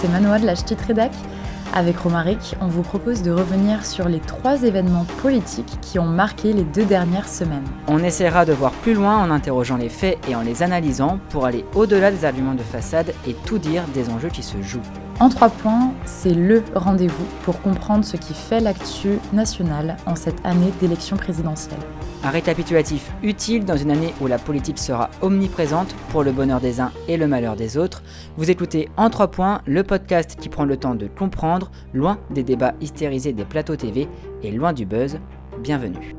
c'est Manoa de la Ch'tit Redac. Avec Romaric, on vous propose de revenir sur les trois événements politiques qui ont marqué les deux dernières semaines. On essaiera de voir plus loin en interrogeant les faits et en les analysant pour aller au-delà des arguments de façade et tout dire des enjeux qui se jouent. En trois points, c'est le rendez-vous pour comprendre ce qui fait l'actu nationale en cette année d'élection présidentielle. Un récapitulatif utile dans une année où la politique sera omniprésente pour le bonheur des uns et le malheur des autres. Vous écoutez En trois points, le podcast qui prend le temps de comprendre, loin des débats hystérisés des plateaux TV et loin du buzz. Bienvenue.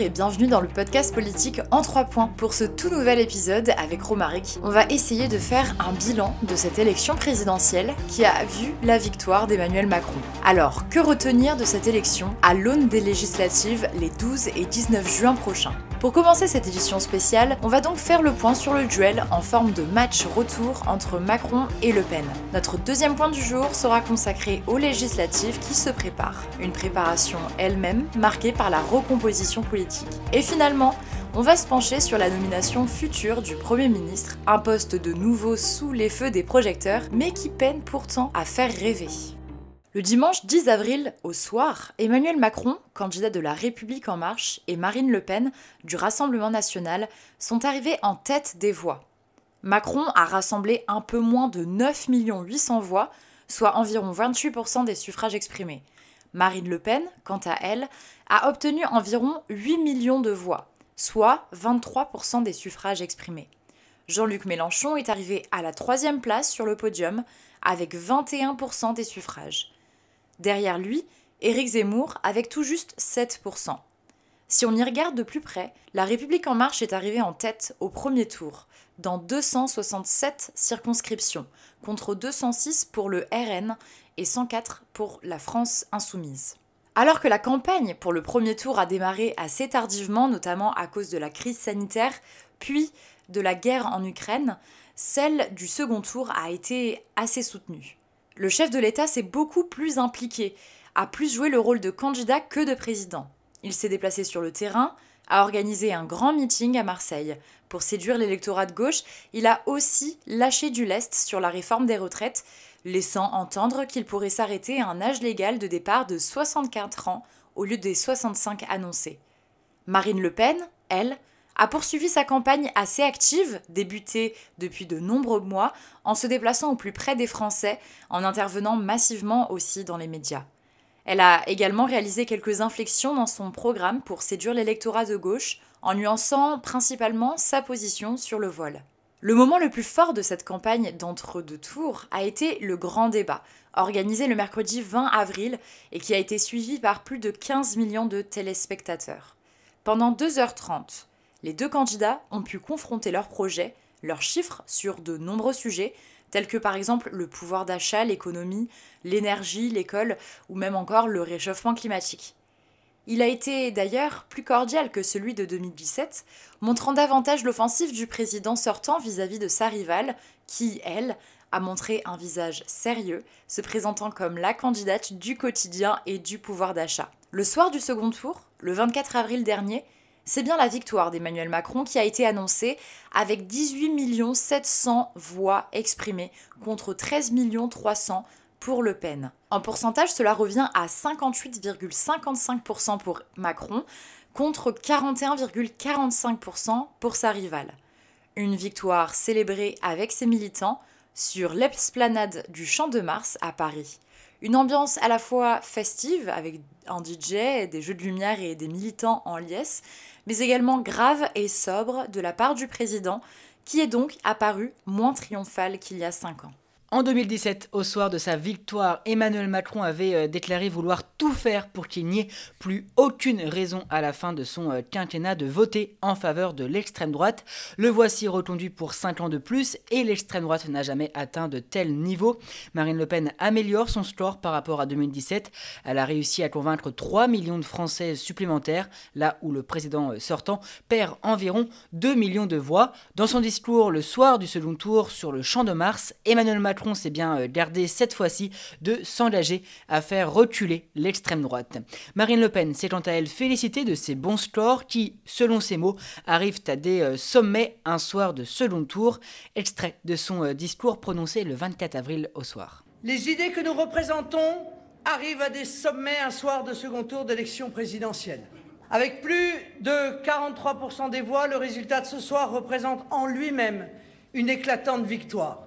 Et bienvenue dans le podcast politique en trois points. Pour ce tout nouvel épisode avec Romaric, on va essayer de faire un bilan de cette élection présidentielle qui a vu la victoire d'Emmanuel Macron. Alors, que retenir de cette élection à l'aune des législatives les 12 et 19 juin prochains? Pour commencer cette édition spéciale, on va donc faire le point sur le duel en forme de match retour entre Macron et Le Pen. Notre deuxième point du jour sera consacré aux législatives qui se préparent. Une préparation elle-même marquée par la recomposition politique. Et finalement, on va se pencher sur la nomination future du Premier ministre, un poste de nouveau sous les feux des projecteurs, mais qui peine pourtant à faire rêver. Le dimanche 10 avril, au soir, Emmanuel Macron, candidat de la République en marche, et Marine Le Pen, du Rassemblement national, sont arrivés en tête des voix. Macron a rassemblé un peu moins de 9 800 voix, soit environ 28% des suffrages exprimés. Marine Le Pen, quant à elle, a obtenu environ 8 millions de voix, soit 23% des suffrages exprimés. Jean-Luc Mélenchon est arrivé à la troisième place sur le podium avec 21% des suffrages. Derrière lui, Éric Zemmour avec tout juste 7%. Si on y regarde de plus près, La République en marche est arrivée en tête au premier tour, dans 267 circonscriptions, contre 206 pour le RN et 104 pour la France insoumise. Alors que la campagne pour le premier tour a démarré assez tardivement, notamment à cause de la crise sanitaire, puis de la guerre en Ukraine, celle du second tour a été assez soutenue le chef de l'État s'est beaucoup plus impliqué, a plus joué le rôle de candidat que de président. Il s'est déplacé sur le terrain, a organisé un grand meeting à Marseille. Pour séduire l'électorat de gauche, il a aussi lâché du lest sur la réforme des retraites, laissant entendre qu'il pourrait s'arrêter à un âge légal de départ de 64 ans au lieu des 65 annoncés. Marine Le Pen, elle, a poursuivi sa campagne assez active, débutée depuis de nombreux mois, en se déplaçant au plus près des Français, en intervenant massivement aussi dans les médias. Elle a également réalisé quelques inflexions dans son programme pour séduire l'électorat de gauche, en nuançant principalement sa position sur le vol. Le moment le plus fort de cette campagne d'entre-deux tours a été le grand débat, organisé le mercredi 20 avril et qui a été suivi par plus de 15 millions de téléspectateurs. Pendant 2h30, les deux candidats ont pu confronter leurs projets, leurs chiffres sur de nombreux sujets, tels que par exemple le pouvoir d'achat, l'économie, l'énergie, l'école ou même encore le réchauffement climatique. Il a été d'ailleurs plus cordial que celui de 2017, montrant davantage l'offensive du président sortant vis-à-vis de sa rivale, qui, elle, a montré un visage sérieux, se présentant comme la candidate du quotidien et du pouvoir d'achat. Le soir du second tour, le 24 avril dernier, c'est bien la victoire d'Emmanuel Macron qui a été annoncée avec 18 700 voix exprimées contre 13 300 pour Le Pen. En pourcentage, cela revient à 58,55% pour Macron contre 41,45% pour sa rivale. Une victoire célébrée avec ses militants sur l'esplanade du Champ de Mars à Paris. Une ambiance à la fois festive avec un DJ, des jeux de lumière et des militants en liesse, mais également grave et sobre de la part du président, qui est donc apparu moins triomphal qu'il y a cinq ans. En 2017, au soir de sa victoire, Emmanuel Macron avait euh, déclaré vouloir tout faire pour qu'il n'y ait plus aucune raison à la fin de son euh, quinquennat de voter en faveur de l'extrême droite. Le voici reconduit pour 5 ans de plus et l'extrême droite n'a jamais atteint de tel niveau. Marine Le Pen améliore son score par rapport à 2017. Elle a réussi à convaincre 3 millions de Français supplémentaires, là où le président euh, sortant perd environ 2 millions de voix. Dans son discours le soir du second tour sur le champ de Mars, Emmanuel Macron Macron s'est bien gardé cette fois-ci de s'engager à faire reculer l'extrême droite. Marine Le Pen s'est quant à elle félicitée de ses bons scores qui, selon ses mots, arrivent à des sommets un soir de second tour. Extrait de son discours prononcé le 24 avril au soir. Les idées que nous représentons arrivent à des sommets un soir de second tour d'élection présidentielle. Avec plus de 43% des voix, le résultat de ce soir représente en lui-même une éclatante victoire.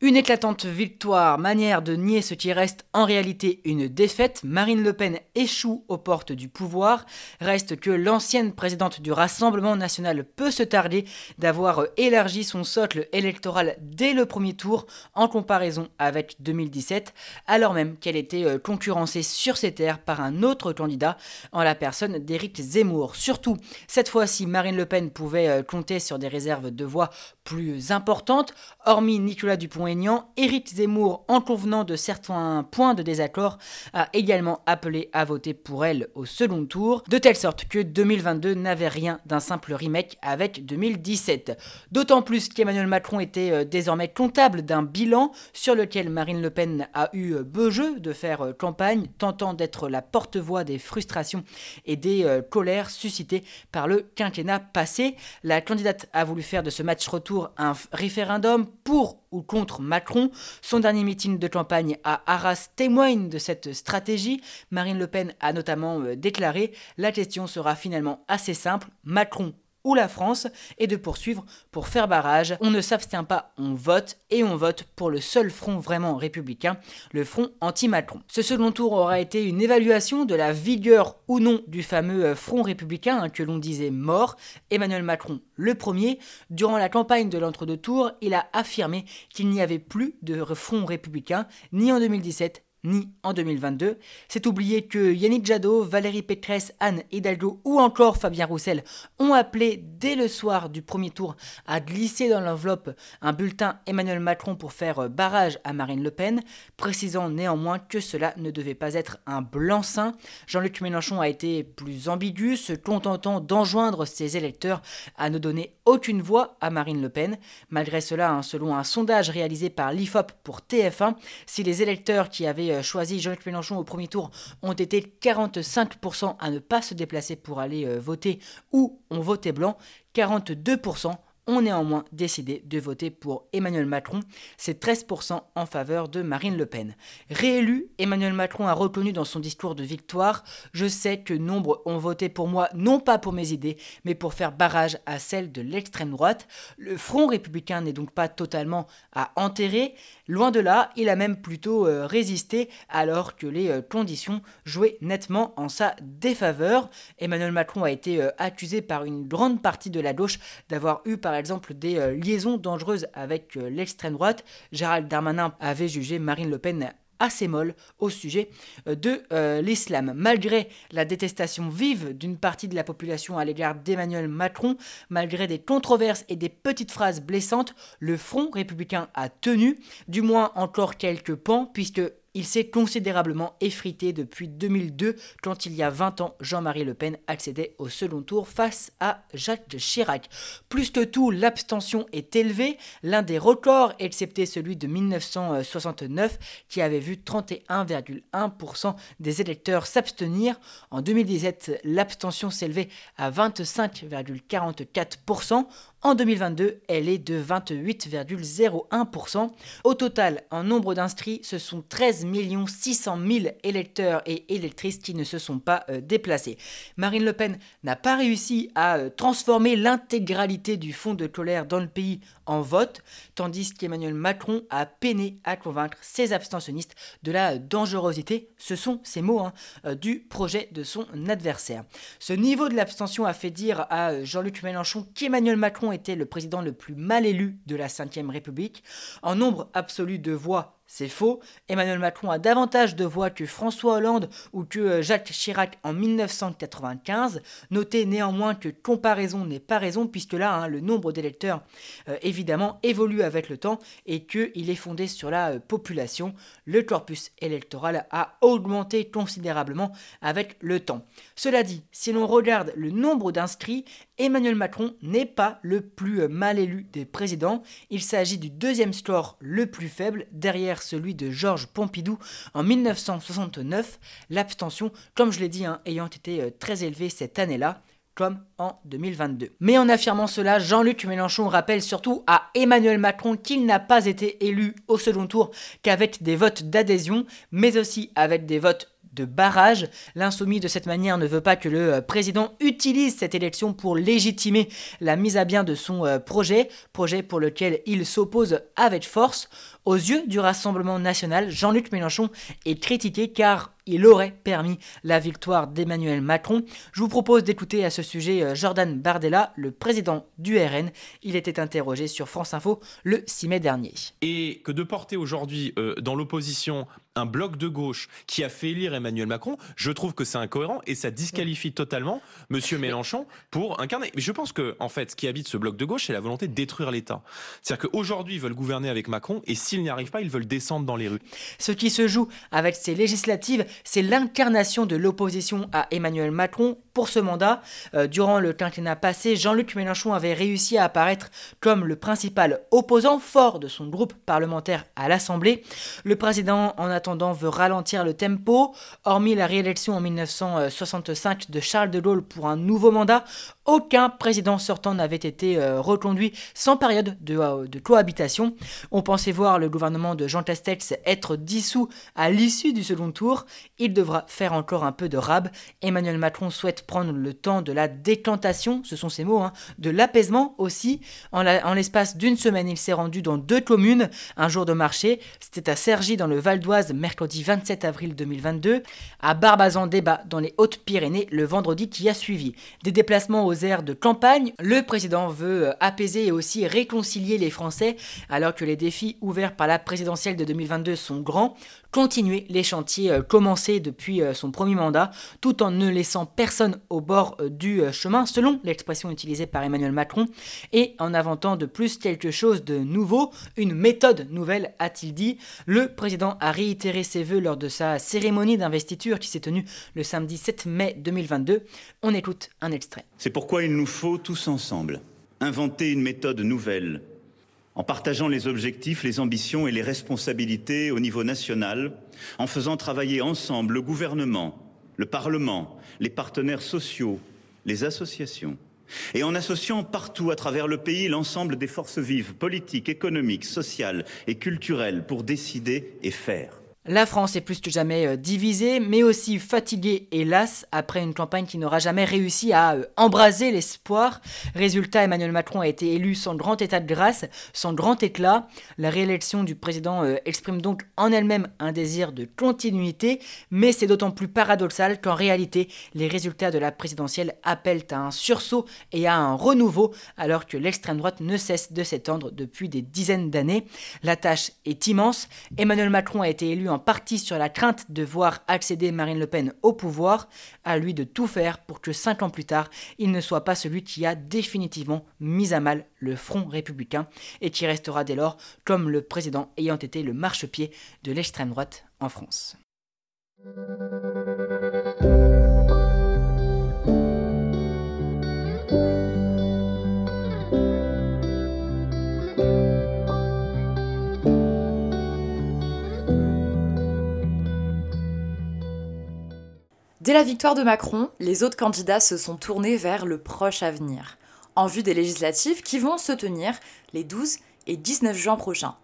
Une éclatante victoire, manière de nier ce qui reste en réalité une défaite. Marine Le Pen échoue aux portes du pouvoir. Reste que l'ancienne présidente du Rassemblement national peut se tarder d'avoir élargi son socle électoral dès le premier tour en comparaison avec 2017, alors même qu'elle était euh, concurrencée sur ses terres par un autre candidat en la personne d'Éric Zemmour. Surtout, cette fois-ci, Marine Le Pen pouvait euh, compter sur des réserves de voix plus importantes, hormis Nicolas Dupont Éric Zemmour, en convenant de certains points de désaccord, a également appelé à voter pour elle au second tour, de telle sorte que 2022 n'avait rien d'un simple remake avec 2017. D'autant plus qu'Emmanuel Macron était euh, désormais comptable d'un bilan sur lequel Marine Le Pen a eu euh, beau jeu de faire euh, campagne, tentant d'être la porte-voix des frustrations et des colères suscitées par le quinquennat passé. La candidate a voulu faire de ce match retour un référendum pour ou contre Macron. Son dernier meeting de campagne à Arras témoigne de cette stratégie. Marine Le Pen a notamment euh, déclaré La question sera finalement assez simple. Macron ou la France et de poursuivre pour faire barrage. On ne s'abstient pas, on vote et on vote pour le seul front vraiment républicain, le front anti-Macron. Ce second tour aura été une évaluation de la vigueur ou non du fameux euh, front républicain hein, que l'on disait mort. Emmanuel Macron, le premier, durant la campagne de l'entre-deux tours, il a affirmé qu'il n'y avait plus de front républicain ni en 2017 ni en 2022. C'est oublier que Yannick Jadot, Valérie Pécresse, Anne Hidalgo ou encore Fabien Roussel ont appelé dès le soir du premier tour à glisser dans l'enveloppe un bulletin Emmanuel Macron pour faire barrage à Marine Le Pen, précisant néanmoins que cela ne devait pas être un blanc-seing. Jean-Luc Mélenchon a été plus ambigu, se contentant d'enjoindre ses électeurs à ne donner aucune voix à Marine Le Pen. Malgré cela, hein, selon un sondage réalisé par l'IFOP pour TF1, si les électeurs qui avaient euh, choisi Jean-Luc Mélenchon au premier tour ont été 45% à ne pas se déplacer pour aller euh, voter ou ont voté blanc, 42% ont néanmoins décidé de voter pour Emmanuel Macron. C'est 13% en faveur de Marine Le Pen. Réélu, Emmanuel Macron a reconnu dans son discours de victoire Je sais que nombre ont voté pour moi, non pas pour mes idées, mais pour faire barrage à celles de l'extrême droite. Le Front républicain n'est donc pas totalement à enterrer. Loin de là, il a même plutôt euh, résisté alors que les euh, conditions jouaient nettement en sa défaveur. Emmanuel Macron a été euh, accusé par une grande partie de la gauche d'avoir eu par par exemple des euh, liaisons dangereuses avec euh, l'extrême droite. Gérald Darmanin avait jugé Marine Le Pen assez molle au sujet euh, de l'islam. Malgré la détestation vive d'une partie de la population à l'égard d'Emmanuel Macron, malgré des controverses et des petites phrases blessantes, le Front républicain a tenu, du moins encore quelques pans, puisque il s'est considérablement effrité depuis 2002 quand il y a 20 ans Jean-Marie Le Pen accédait au second tour face à Jacques Chirac. Plus que tout, l'abstention est élevée, l'un des records excepté celui de 1969 qui avait vu 31,1% des électeurs s'abstenir. En 2017, l'abstention s'élevait à 25,44%. En 2022, elle est de 28,01%. Au total, en nombre d'inscrits, ce sont 13 600 000 électeurs et électrices qui ne se sont pas euh, déplacés. Marine Le Pen n'a pas réussi à euh, transformer l'intégralité du fonds de colère dans le pays en vote, tandis qu'Emmanuel Macron a peiné à convaincre ses abstentionnistes de la dangerosité, ce sont ces mots, hein, euh, du projet de son adversaire. Ce niveau de l'abstention a fait dire à Jean-Luc Mélenchon qu'Emmanuel Macron était le président le plus mal élu de la Ve République. En nombre absolu de voix, c'est faux. Emmanuel Macron a davantage de voix que François Hollande ou que euh, Jacques Chirac en 1995. Notez néanmoins que comparaison n'est pas raison puisque là, hein, le nombre d'électeurs euh, évidemment évolue avec le temps et qu'il est fondé sur la euh, population. Le corpus électoral a augmenté considérablement avec le temps. Cela dit, si l'on regarde le nombre d'inscrits, Emmanuel Macron n'est pas le plus mal élu des présidents. Il s'agit du deuxième score le plus faible derrière celui de Georges Pompidou en 1969, l'abstention, comme je l'ai dit, hein, ayant été euh, très élevée cette année-là comme en 2022. Mais en affirmant cela, Jean-Luc Mélenchon rappelle surtout à Emmanuel Macron qu'il n'a pas été élu au second tour qu'avec des votes d'adhésion, mais aussi avec des votes de barrage. L'insoumis de cette manière ne veut pas que le euh, président utilise cette élection pour légitimer la mise à bien de son euh, projet, projet pour lequel il s'oppose avec force. Aux yeux du Rassemblement national, Jean-Luc Mélenchon est critiqué car il aurait permis la victoire d'Emmanuel Macron. Je vous propose d'écouter à ce sujet euh, Jordan Bardella, le président du RN. Il était interrogé sur France Info le 6 mai dernier. Et que de porter aujourd'hui euh, dans l'opposition un bloc de gauche qui a fait élire Emmanuel Macron, je trouve que c'est incohérent et ça disqualifie totalement Monsieur Mélenchon pour incarner. Mais je pense que, en fait, ce qui habite ce bloc de gauche, c'est la volonté de détruire l'État. C'est-à-dire qu'aujourd'hui, ils veulent gouverner avec Macron et s'ils n'y arrivent pas, ils veulent descendre dans les rues. Ce qui se joue avec ces législatives, c'est l'incarnation de l'opposition à Emmanuel Macron pour ce mandat. Euh, durant le quinquennat passé, Jean-Luc Mélenchon avait réussi à apparaître comme le principal opposant fort de son groupe parlementaire à l'Assemblée. Le président, en attendant, veut ralentir le tempo. Hormis la réélection en 1965 de Charles de Gaulle pour un nouveau mandat, aucun président sortant n'avait été euh, reconduit sans période de, euh, de, cohabitation. On pensait voir le gouvernement de Jean Castex être dissous à l'issue du second tour. Il devra faire encore un peu de rab. Emmanuel Macron souhaite prendre le temps de la décantation, ce sont ses mots, hein, de l'apaisement aussi. En, en l'espace d'une semaine, il s'est rendu dans deux communes, un jour de marché. C'était à Cergy dans le Val d'Oise, mercredi 27 avril 2022, à Barbazan-Débat dans les Hautes-Pyrénées le vendredi qui a suivi. Des déplacements aux aires de campagne, le président veut euh, apaiser et aussi réconcilier les Français alors que les défis ouverts par la présidentielle de 2022 sont grands continuer les chantiers euh, commencés depuis euh, son premier mandat, tout en ne laissant personne au bord euh, du chemin, selon l'expression utilisée par Emmanuel Macron, et en inventant de plus quelque chose de nouveau, une méthode nouvelle, a-t-il dit. Le président a réitéré ses voeux lors de sa cérémonie d'investiture qui s'est tenue le samedi 7 mai 2022. On écoute un extrait. C'est pourquoi il nous faut tous ensemble inventer une méthode nouvelle en partageant les objectifs, les ambitions et les responsabilités au niveau national, en faisant travailler ensemble le gouvernement, le Parlement, les partenaires sociaux, les associations, et en associant partout à travers le pays l'ensemble des forces vives, politiques, économiques, sociales et culturelles pour décider et faire. La France est plus que jamais euh, divisée, mais aussi fatiguée, hélas, après une campagne qui n'aura jamais réussi à euh, embraser l'espoir. Résultat, Emmanuel Macron a été élu sans grand état de grâce, sans grand éclat. La réélection du président euh, exprime donc en elle-même un désir de continuité, mais c'est d'autant plus paradoxal qu'en réalité, les résultats de la présidentielle appellent à un sursaut et à un renouveau, alors que l'extrême droite ne cesse de s'étendre depuis des dizaines d'années. La tâche est immense. Emmanuel Macron a été élu en partie sur la crainte de voir accéder Marine Le Pen au pouvoir, à lui de tout faire pour que cinq ans plus tard, il ne soit pas celui qui a définitivement mis à mal le front républicain et qui restera dès lors comme le président ayant été le marchepied de l'extrême droite en France. Dès la victoire de Macron, les autres candidats se sont tournés vers le proche avenir, en vue des législatives qui vont se tenir les 12 et 19 juin prochains.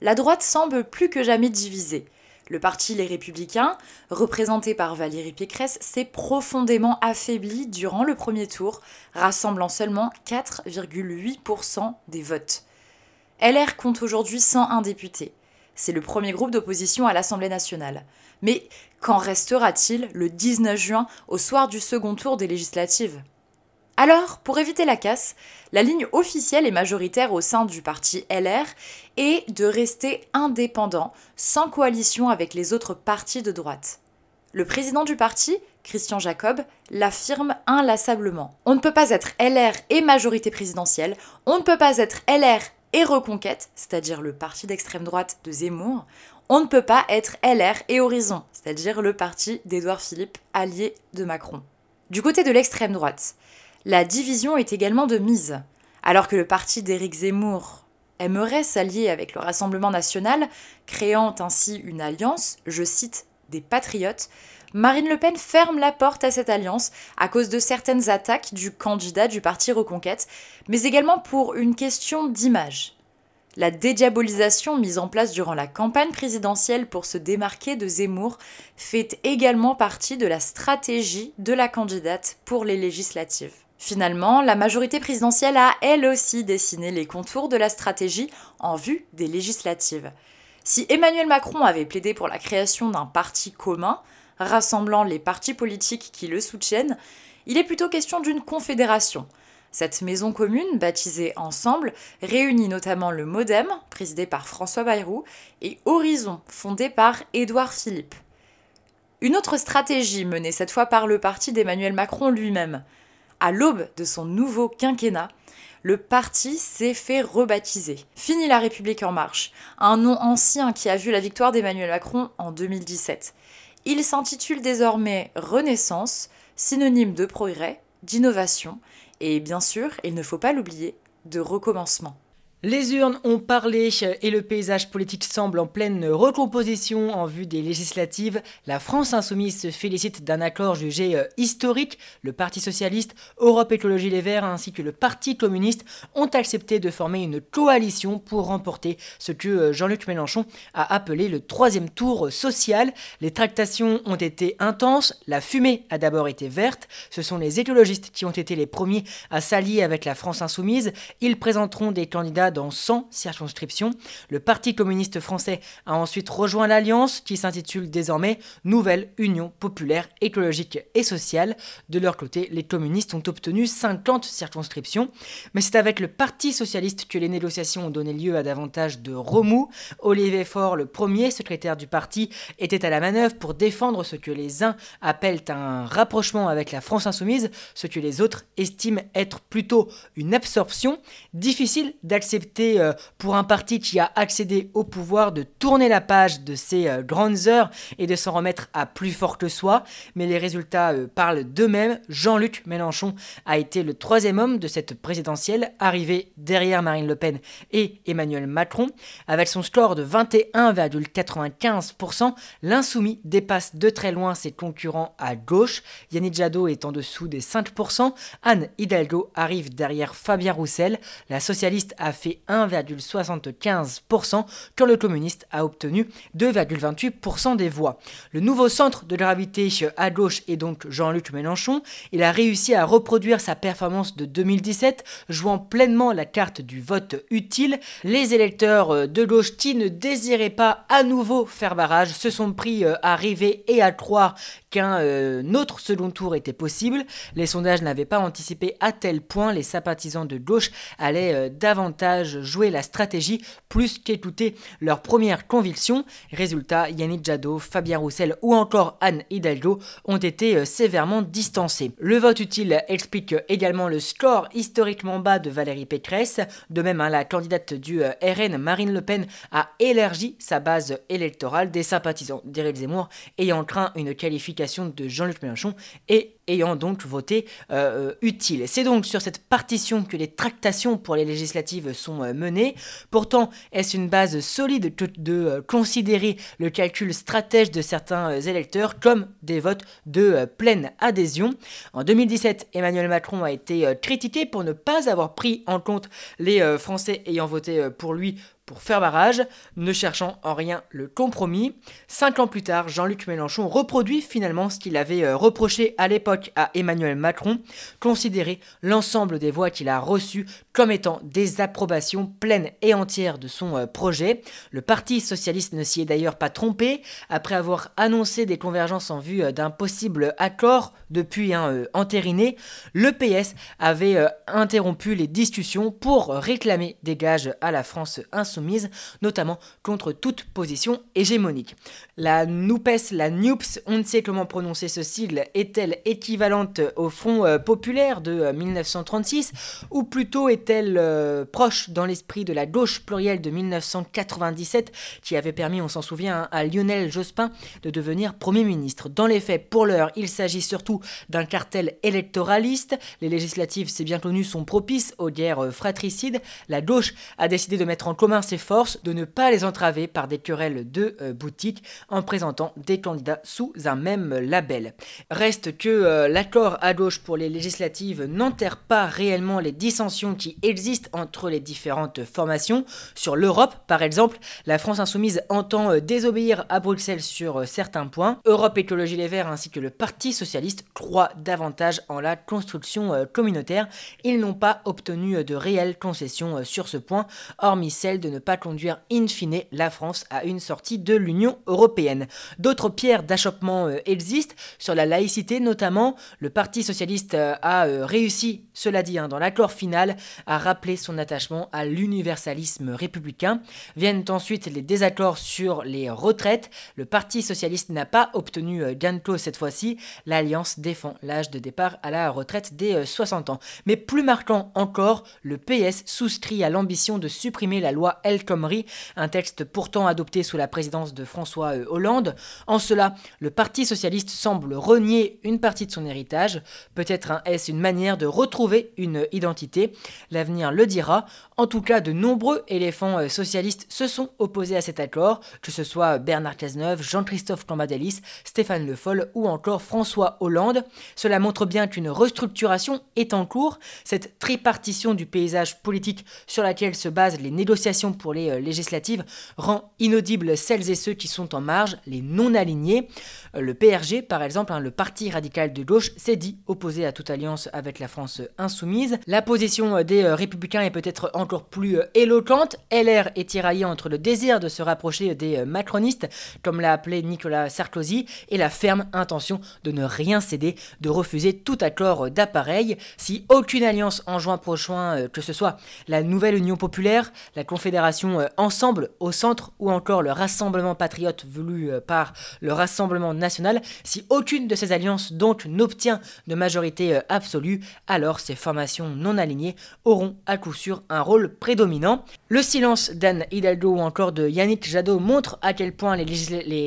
La droite semble plus que jamais divisée. Le parti Les Républicains, représenté par Valérie Pécresse, s'est profondément affaibli durant le premier tour, rassemblant seulement 4,8% des votes. LR compte aujourd'hui 101 députés. C'est le premier groupe d'opposition à l'Assemblée nationale. Mais qu'en restera-t-il le 19 juin au soir du second tour des législatives? Alors, pour éviter la casse, la ligne officielle et majoritaire au sein du parti LR est de rester indépendant, sans coalition avec les autres partis de droite. Le président du parti, Christian Jacob, l'affirme inlassablement. On ne peut pas être LR et majorité présidentielle, on ne peut pas être LR et Reconquête, c'est-à-dire le parti d'extrême droite de Zemmour, on ne peut pas être LR et Horizon, c'est-à-dire le parti d'Édouard Philippe, allié de Macron. Du côté de l'extrême droite, la division est également de mise. Alors que le parti d'Éric Zemmour aimerait s'allier avec le Rassemblement national, créant ainsi une alliance, je cite, des patriotes, Marine Le Pen ferme la porte à cette alliance à cause de certaines attaques du candidat du parti Reconquête, mais également pour une question d'image. La dédiabolisation mise en place durant la campagne présidentielle pour se démarquer de Zemmour fait également partie de la stratégie de la candidate pour les législatives. Finalement, la majorité présidentielle a elle aussi dessiné les contours de la stratégie en vue des législatives. Si Emmanuel Macron avait plaidé pour la création d'un parti commun, rassemblant les partis politiques qui le soutiennent, il est plutôt question d'une confédération. Cette maison commune, baptisée Ensemble, réunit notamment le Modem, présidé par François Bayrou, et Horizon, fondé par Édouard Philippe. Une autre stratégie menée cette fois par le parti d'Emmanuel Macron lui-même. À l'aube de son nouveau quinquennat, le parti s'est fait rebaptiser. Fini la République en marche, un nom ancien qui a vu la victoire d'Emmanuel Macron en 2017. Il s'intitule désormais Renaissance, synonyme de progrès, d'innovation et bien sûr, il ne faut pas l'oublier, de recommencement. Les urnes ont parlé et le paysage politique semble en pleine recomposition en vue des législatives. La France insoumise se félicite d'un accord jugé euh, historique. Le Parti socialiste, Europe Écologie Les Verts ainsi que le Parti communiste ont accepté de former une coalition pour remporter ce que euh, Jean-Luc Mélenchon a appelé le troisième tour social. Les tractations ont été intenses, la fumée a d'abord été verte. Ce sont les écologistes qui ont été les premiers à s'allier avec la France insoumise. Ils présenteront des candidats dans 100 circonscriptions. Le Parti communiste français a ensuite rejoint l'alliance qui s'intitule désormais Nouvelle Union populaire écologique et sociale. De leur côté, les communistes ont obtenu 50 circonscriptions, mais c'est avec le Parti socialiste que les négociations ont donné lieu à davantage de remous. Olivier Faure, le premier secrétaire du parti, était à la manœuvre pour défendre ce que les uns appellent un rapprochement avec la France insoumise, ce que les autres estiment être plutôt une absorption. Difficile d'accepter euh, pour un parti qui a accédé au pouvoir de tourner la page de ses euh, grandes heures et de s'en remettre à plus fort que soi, mais les résultats euh, parlent d'eux-mêmes. Jean-Luc Mélenchon a été le troisième homme de cette présidentielle, arrivé derrière Marine Le Pen et Emmanuel Macron. Avec son score de 21,95%, l'insoumis dépasse de très loin ses concurrents à gauche. Yannick Jadot est en dessous des 5%. Anne Hidalgo arrive derrière Fabien Roussel. La socialiste a fait 1,75% quand le communiste a obtenu 2,28% des voix. Le nouveau centre de gravité à gauche est donc Jean-Luc Mélenchon. Il a réussi à reproduire sa performance de 2017, jouant pleinement la carte du vote utile. Les électeurs de gauche qui ne désiraient pas à nouveau faire barrage se sont pris à rêver et à croire qu'un euh, autre second tour était possible. Les sondages n'avaient pas anticipé à tel point les sympathisants de gauche allaient euh, davantage jouer la stratégie plus qu'écouter leurs premières convictions. Résultat, Yannick Jadot, Fabien Roussel ou encore Anne Hidalgo ont été euh, sévèrement distancés. Le vote utile explique également le score historiquement bas de Valérie Pécresse. De même, hein, la candidate du RN, Marine Le Pen, a élargi sa base électorale des sympathisants d'Éric Zemmour ayant craint une qualification de Jean-Luc Mélenchon et ayant donc voté euh, euh, utile. C'est donc sur cette partition que les tractations pour les législatives sont euh, menées. Pourtant, est-ce une base solide de considérer le calcul stratège de certains électeurs comme des votes de pleine adhésion? En 2017, Emmanuel Macron a été critiqué pour ne pas avoir pris en compte les Français ayant voté pour lui pour faire barrage, ne cherchant en rien le compromis. Cinq ans plus tard, Jean-Luc Mélenchon reproduit finalement ce qu'il avait euh, reproché à l'époque à Emmanuel Macron, considérer l'ensemble des voix qu'il a reçues comme étant des approbations pleines et entières de son euh, projet. Le Parti socialiste ne s'y est d'ailleurs pas trompé, après avoir annoncé des convergences en vue euh, d'un possible accord depuis un entériné, le PS avait interrompu les discussions pour réclamer des gages à la France insoumise, notamment contre toute position hégémonique. La NUPES, la NUPS, on ne sait comment prononcer ce sigle, est-elle équivalente au Front euh, populaire de 1936 euh, ou plutôt est-elle euh, proche dans l'esprit de la gauche plurielle de 1997 qui avait permis, on s'en souvient, à Lionel Jospin de devenir Premier ministre? Dans les faits, pour l'heure, il s'agit surtout d'un cartel électoraliste. Les législatives, c'est bien connu, sont propices aux guerres fratricides. La gauche a décidé de mettre en commun ses forces, de ne pas les entraver par des querelles de boutique en présentant des candidats sous un même label. Reste que euh, l'accord à gauche pour les législatives n'enterre pas réellement les dissensions qui existent entre les différentes formations. Sur l'Europe, par exemple, la France insoumise entend euh, désobéir à Bruxelles sur euh, certains points. Europe Écologie Les Verts ainsi que le Parti Socialiste croient davantage en la construction communautaire. Ils n'ont pas obtenu de réelles concessions sur ce point, hormis celle de ne pas conduire in fine la France à une sortie de l'Union européenne. D'autres pierres d'achoppement euh, existent, sur la laïcité notamment. Le Parti socialiste euh, a euh, réussi, cela dit, hein, dans l'accord final, à rappeler son attachement à l'universalisme républicain. Viennent ensuite les désaccords sur les retraites. Le Parti socialiste n'a pas obtenu gain de cause cette fois-ci. L'Alliance défend l'âge de départ à la retraite des 60 ans. Mais plus marquant encore, le PS souscrit à l'ambition de supprimer la loi El Khomri, un texte pourtant adopté sous la présidence de François En cela, le Parti socialiste semble renier une partie de son héritage. Peut-être est-ce une manière de retrouver une identité L'avenir le dira. En tout cas, de nombreux éléphants euh, socialistes se sont opposés à cet accord, que ce soit Bernard Cazeneuve, Jean-Christophe Cambadélis, Stéphane Le Foll ou encore François Hollande. Cela montre bien qu'une restructuration est en cours. Cette tripartition du paysage politique sur laquelle se basent les négociations pour les euh, législatives rend inaudibles celles et ceux qui sont en les non-alignés. Euh, le PRG, par exemple, hein, le Parti radical de gauche, s'est dit opposé à toute alliance avec la France insoumise. La position euh, des euh, républicains est peut-être encore plus éloquente. LR est tiraillé entre le désir de se rapprocher des macronistes, comme l'a appelé Nicolas Sarkozy, et la ferme intention de ne rien céder, de refuser tout accord d'appareil. Si aucune alliance en juin prochain, que ce soit la nouvelle Union populaire, la Confédération Ensemble au centre ou encore le Rassemblement patriote euh, par le Rassemblement national, si aucune de ces alliances donc n'obtient de majorité euh, absolue, alors ces formations non alignées auront à coup sûr un rôle prédominant. Le silence d'Anne Hidalgo ou encore de Yannick Jadot montre à quel point les,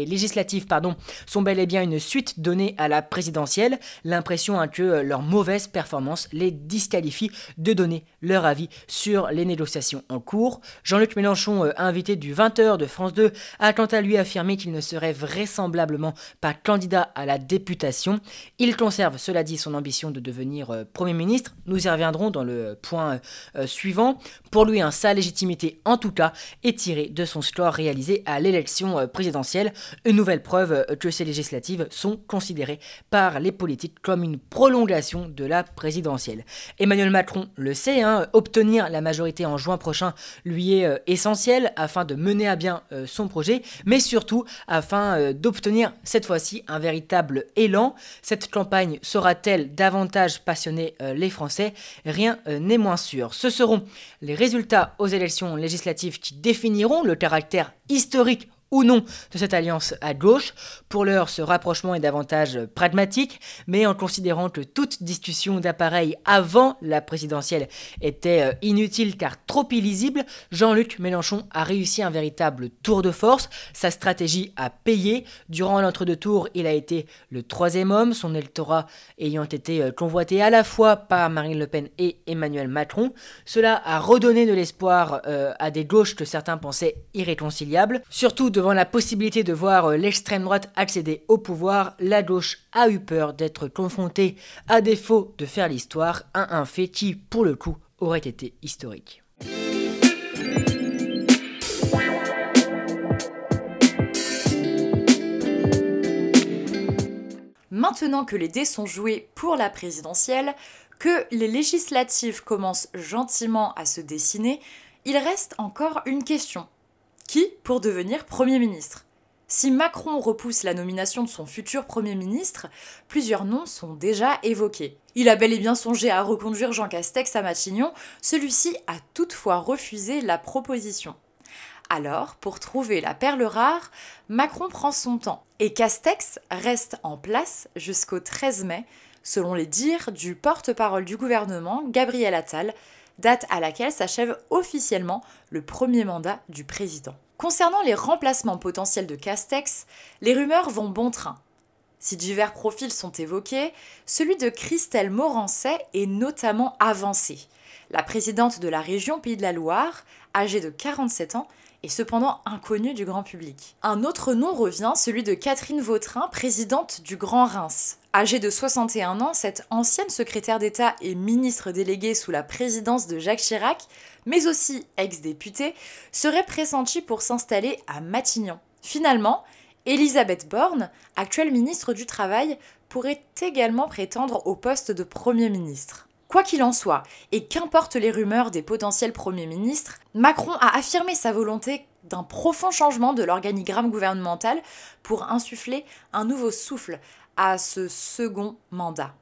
législatives pardon, sont bel et bien une suite donnée à la présidentielle, l'impression que euh, leur mauvaise performance les disqualifie de donner leur avis sur les négociations en cours. Jean-Luc Mélenchon, invité du 20h de France 2, a quant à lui affirmé qu'il ne serait vraisemblablement pas candidat à la députation. Il conserve, cela dit, son ambition de devenir euh, Premier ministre. Nous y reviendrons dans le point euh, suivant. Pour lui, sa légitimité, en tout cas, est tirée de son score réalisé à l'élection euh, présidentielle. Une nouvelle preuve que ces législatives sont considérées par les politiques comme une prolongation de la présidentielle. Emmanuel Macron le sait, hein, obtenir la majorité en juin prochain lui est essentiel afin de mener à bien son projet, mais surtout afin euh, d'obtenir cette fois-ci un véritable élan. Cette campagne saura-t-elle davantage passionner euh, les Français? Rien euh, n'est moins sûr. Ce seront les résultats aux élections législatives qui définiront le caractère historique ou non de cette alliance à gauche. Pour l'heure, ce rapprochement est davantage pragmatique, mais en considérant que toute discussion d'appareil avant la présidentielle était euh, inutile car trop illisible, Jean-Luc Mélenchon a réussi un véritable tour de force. Sa stratégie a payé. Durant l'entre-deux tours, il a été le troisième homme, son électorat ayant été euh, convoité à la fois par Marine Le Pen et Emmanuel Macron. Cela a redonné de l'espoir euh, à des gauches que certains pensaient irréconciliables, surtout devant la possibilité de voir euh, l'extrême droite accéder au pouvoir, la gauche a eu peur d'être confrontée, à défaut de faire l'histoire, à un fait qui, pour le coup, aurait été historique. Maintenant que les dés sont joués pour la présidentielle, que les législatives commencent gentiment à se dessiner, il reste encore une question. Qui pour devenir Premier ministre? Si Macron repousse la nomination de son futur Premier ministre, plusieurs noms sont déjà évoqués. Il a bel et bien songé à reconduire Jean Castex à Matignon, celui-ci a toutefois refusé la proposition. Alors, pour trouver la perle rare, Macron prend son temps et Castex reste en place jusqu'au 13 mai, selon les dires du porte-parole du gouvernement, Gabriel Attal, date à laquelle s'achève officiellement le premier mandat du président. Concernant les remplacements potentiels de Castex, les rumeurs vont bon train. Si divers profils sont évoqués, celui de Christelle Morancet est notamment avancé. La présidente de la région Pays de la Loire, âgée de 47 ans, est cependant inconnue du grand public. Un autre nom revient, celui de Catherine Vautrin, présidente du Grand Reims. Âgée de 61 ans, cette ancienne secrétaire d'État et ministre déléguée sous la présidence de Jacques Chirac, mais aussi ex-députée, serait pressentie pour s'installer à Matignon. Finalement, Elisabeth Borne, actuelle ministre du Travail, pourrait également prétendre au poste de Premier ministre. Quoi qu'il en soit, et qu'importe les rumeurs des potentiels premiers ministres, Macron a affirmé sa volonté d'un profond changement de l'organigramme gouvernemental pour insuffler un nouveau souffle à ce second mandat.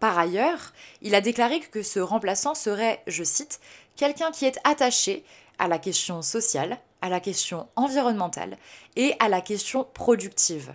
Par ailleurs, il a déclaré que ce remplaçant serait, je cite, quelqu'un qui est attaché à la question sociale, à la question environnementale et à la question productive.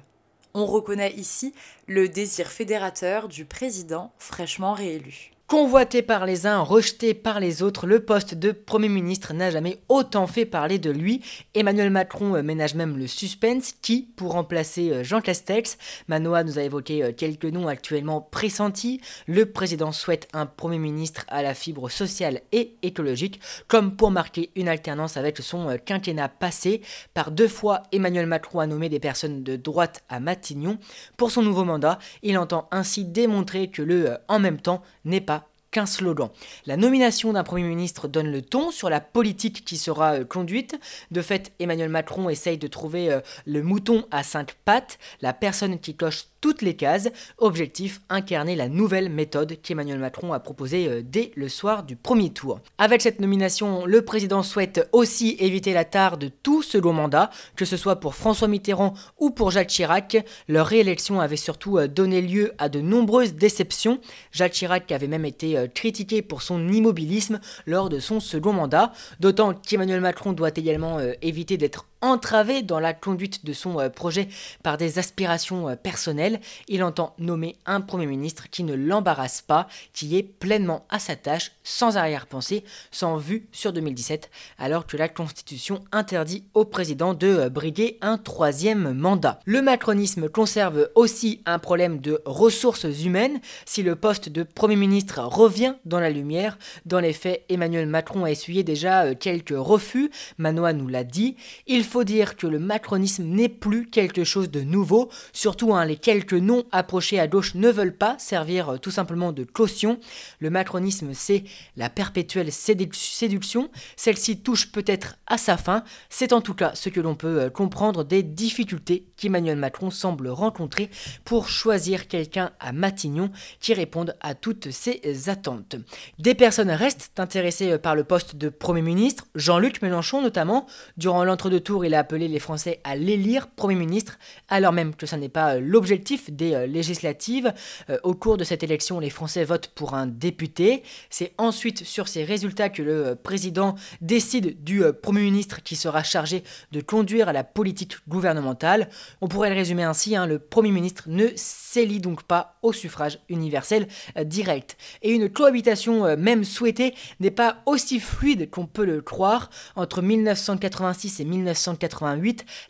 On reconnaît ici le désir fédérateur du président fraîchement réélu. Convoité par les uns, rejeté par les autres, le poste de Premier ministre n'a jamais autant fait parler de lui. Emmanuel Macron euh, ménage même le suspense. Qui pour remplacer euh, Jean Castex? Manoa nous a évoqué euh, quelques noms actuellement pressentis. Le président souhaite un Premier ministre à la fibre sociale et écologique, comme pour marquer une alternance avec son quinquennat passé. Par deux fois, Emmanuel Macron a nommé des personnes de droite à Matignon. Pour son nouveau mandat, il entend ainsi démontrer que le en même temps n'est pas qu'un slogan. La nomination d'un Premier ministre donne le ton sur la politique qui sera euh, conduite. De fait, Emmanuel Macron essaye de trouver euh, le mouton à cinq pattes, la personne qui coche toutes les cases. Objectif, incarner la nouvelle méthode qu'Emmanuel Macron a proposée euh, dès le soir du premier tour. Avec cette nomination, le président souhaite aussi éviter la tare de tout second mandat, que ce soit pour François Mitterrand ou pour Jacques Chirac. Leur réélection avait surtout donné lieu à de nombreuses déceptions. Jacques Chirac avait même été euh, critiqué pour son immobilisme lors de son second mandat, d'autant qu'Emmanuel Macron doit également éviter d'être entravé dans la conduite de son euh, projet par des aspirations euh, personnelles, il entend nommer un Premier ministre qui ne l'embarrasse pas, qui est pleinement à sa tâche, sans arrière-pensée, sans vue sur 2017, alors que la Constitution interdit au président de euh, briguer un troisième mandat. Le macronisme conserve aussi un problème de ressources humaines. Si le poste de Premier ministre revient dans la lumière, dans les faits, Emmanuel Macron a essuyé déjà quelques refus, Manoa nous l'a dit, il faut dire que le macronisme n'est plus quelque chose de nouveau, surtout hein, les quelques noms approchés à gauche ne veulent pas servir euh, tout simplement de caution. Le macronisme c'est la perpétuelle séduction, celle-ci touche peut-être à sa fin, c'est en tout cas ce que l'on peut euh, comprendre des difficultés qu'Emmanuel Macron semble rencontrer pour choisir quelqu'un à Matignon qui réponde à toutes ces attentes. Des personnes restent intéressées euh, par le poste de Premier ministre, Jean-Luc Mélenchon notamment, durant l'entre-deux il a appelé les Français à l'élire Premier ministre, alors même que ce n'est pas euh, l'objectif des euh, législatives. Euh, au cours de cette élection, les Français votent pour un député. C'est ensuite sur ces résultats que le président décide du Premier ministre qui sera chargé de conduire la politique gouvernementale. On pourrait le résumer ainsi, hein, le Premier ministre ne s'élit donc pas au suffrage universel direct. Et une cohabitation même souhaitée n'est pas aussi fluide qu'on peut le croire. Entre 1986 et 1990,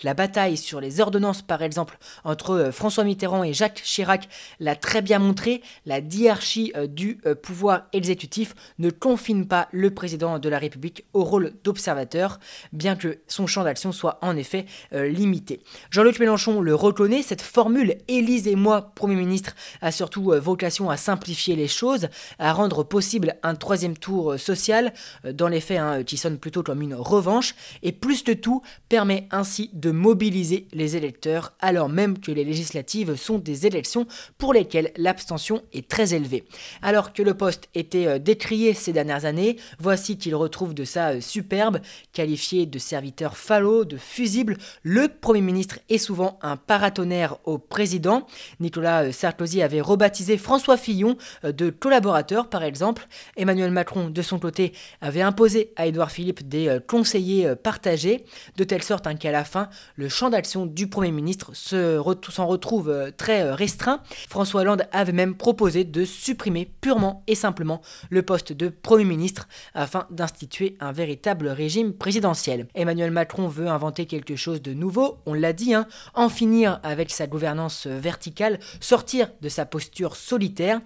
la bataille sur les ordonnances, par exemple, entre euh, François Mitterrand et Jacques Chirac l'a très bien montré, la diarchie euh, du euh, pouvoir exécutif ne confine pas le président de la République au rôle d'observateur, bien que son champ d'action soit en effet limité. Jean-Luc Mélenchon le reconnaît, cette formule Élise et moi, Premier ministre, a surtout vocation à simplifier les choses, à rendre possible un troisième tour social, dans les faits, hein, qui sonne plutôt comme une revanche, et plus de tout, permet ainsi de mobiliser les électeurs alors même que les législatives sont des élections pour lesquelles l'abstention est très élevée. Alors que le poste était euh, décrié ces dernières années, voici qu'il retrouve de sa euh, superbe, qualifié de serviteur falot, de fusible, le Premier ministre est souvent un paratonnerre au président. Nicolas euh, Sarkozy avait rebaptisé François Fillon de collaborateur par exemple. Emmanuel Macron de son côté avait imposé à Édouard Philippe des conseillers partagés, de sorte hein, qu'à la fin, le champ d'action du Premier ministre s'en retrouve très restreint. François Hollande avait même proposé de supprimer purement et simplement le poste de Premier ministre afin d'instituer un véritable régime présidentiel. Emmanuel Macron veut inventer quelque chose de nouveau, on l'a dit, hein, en finir avec sa gouvernance verticale, sortir de sa posture solitaire.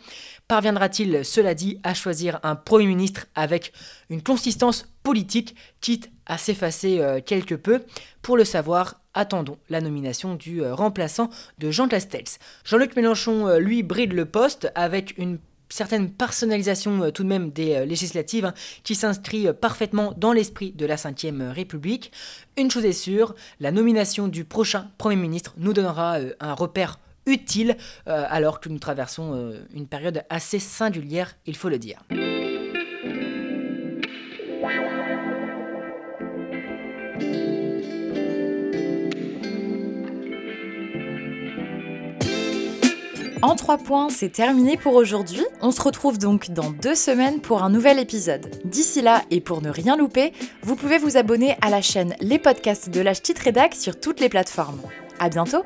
Parviendra-t-il, cela dit, à choisir un Premier ministre avec une consistance politique, quitte à s'effacer euh, quelque peu Pour le savoir, attendons la nomination du euh, remplaçant de Jean Castex. Jean-Luc Mélenchon, euh, lui, bride le poste avec une certaine personnalisation tout de même des législatives hein, qui s'inscrit parfaitement dans l'esprit de la Ve République. Une chose est sûre, la nomination du prochain Premier ministre nous donnera un repère utile alors que nous traversons une période assez singulière, il faut le dire. En trois points, c'est terminé pour aujourd'hui. On se retrouve donc dans deux semaines pour un nouvel épisode. D'ici là, et pour ne rien louper, vous pouvez vous abonner à la chaîne Les Podcasts de l'Age Titre Rédac sur toutes les plateformes. À bientôt!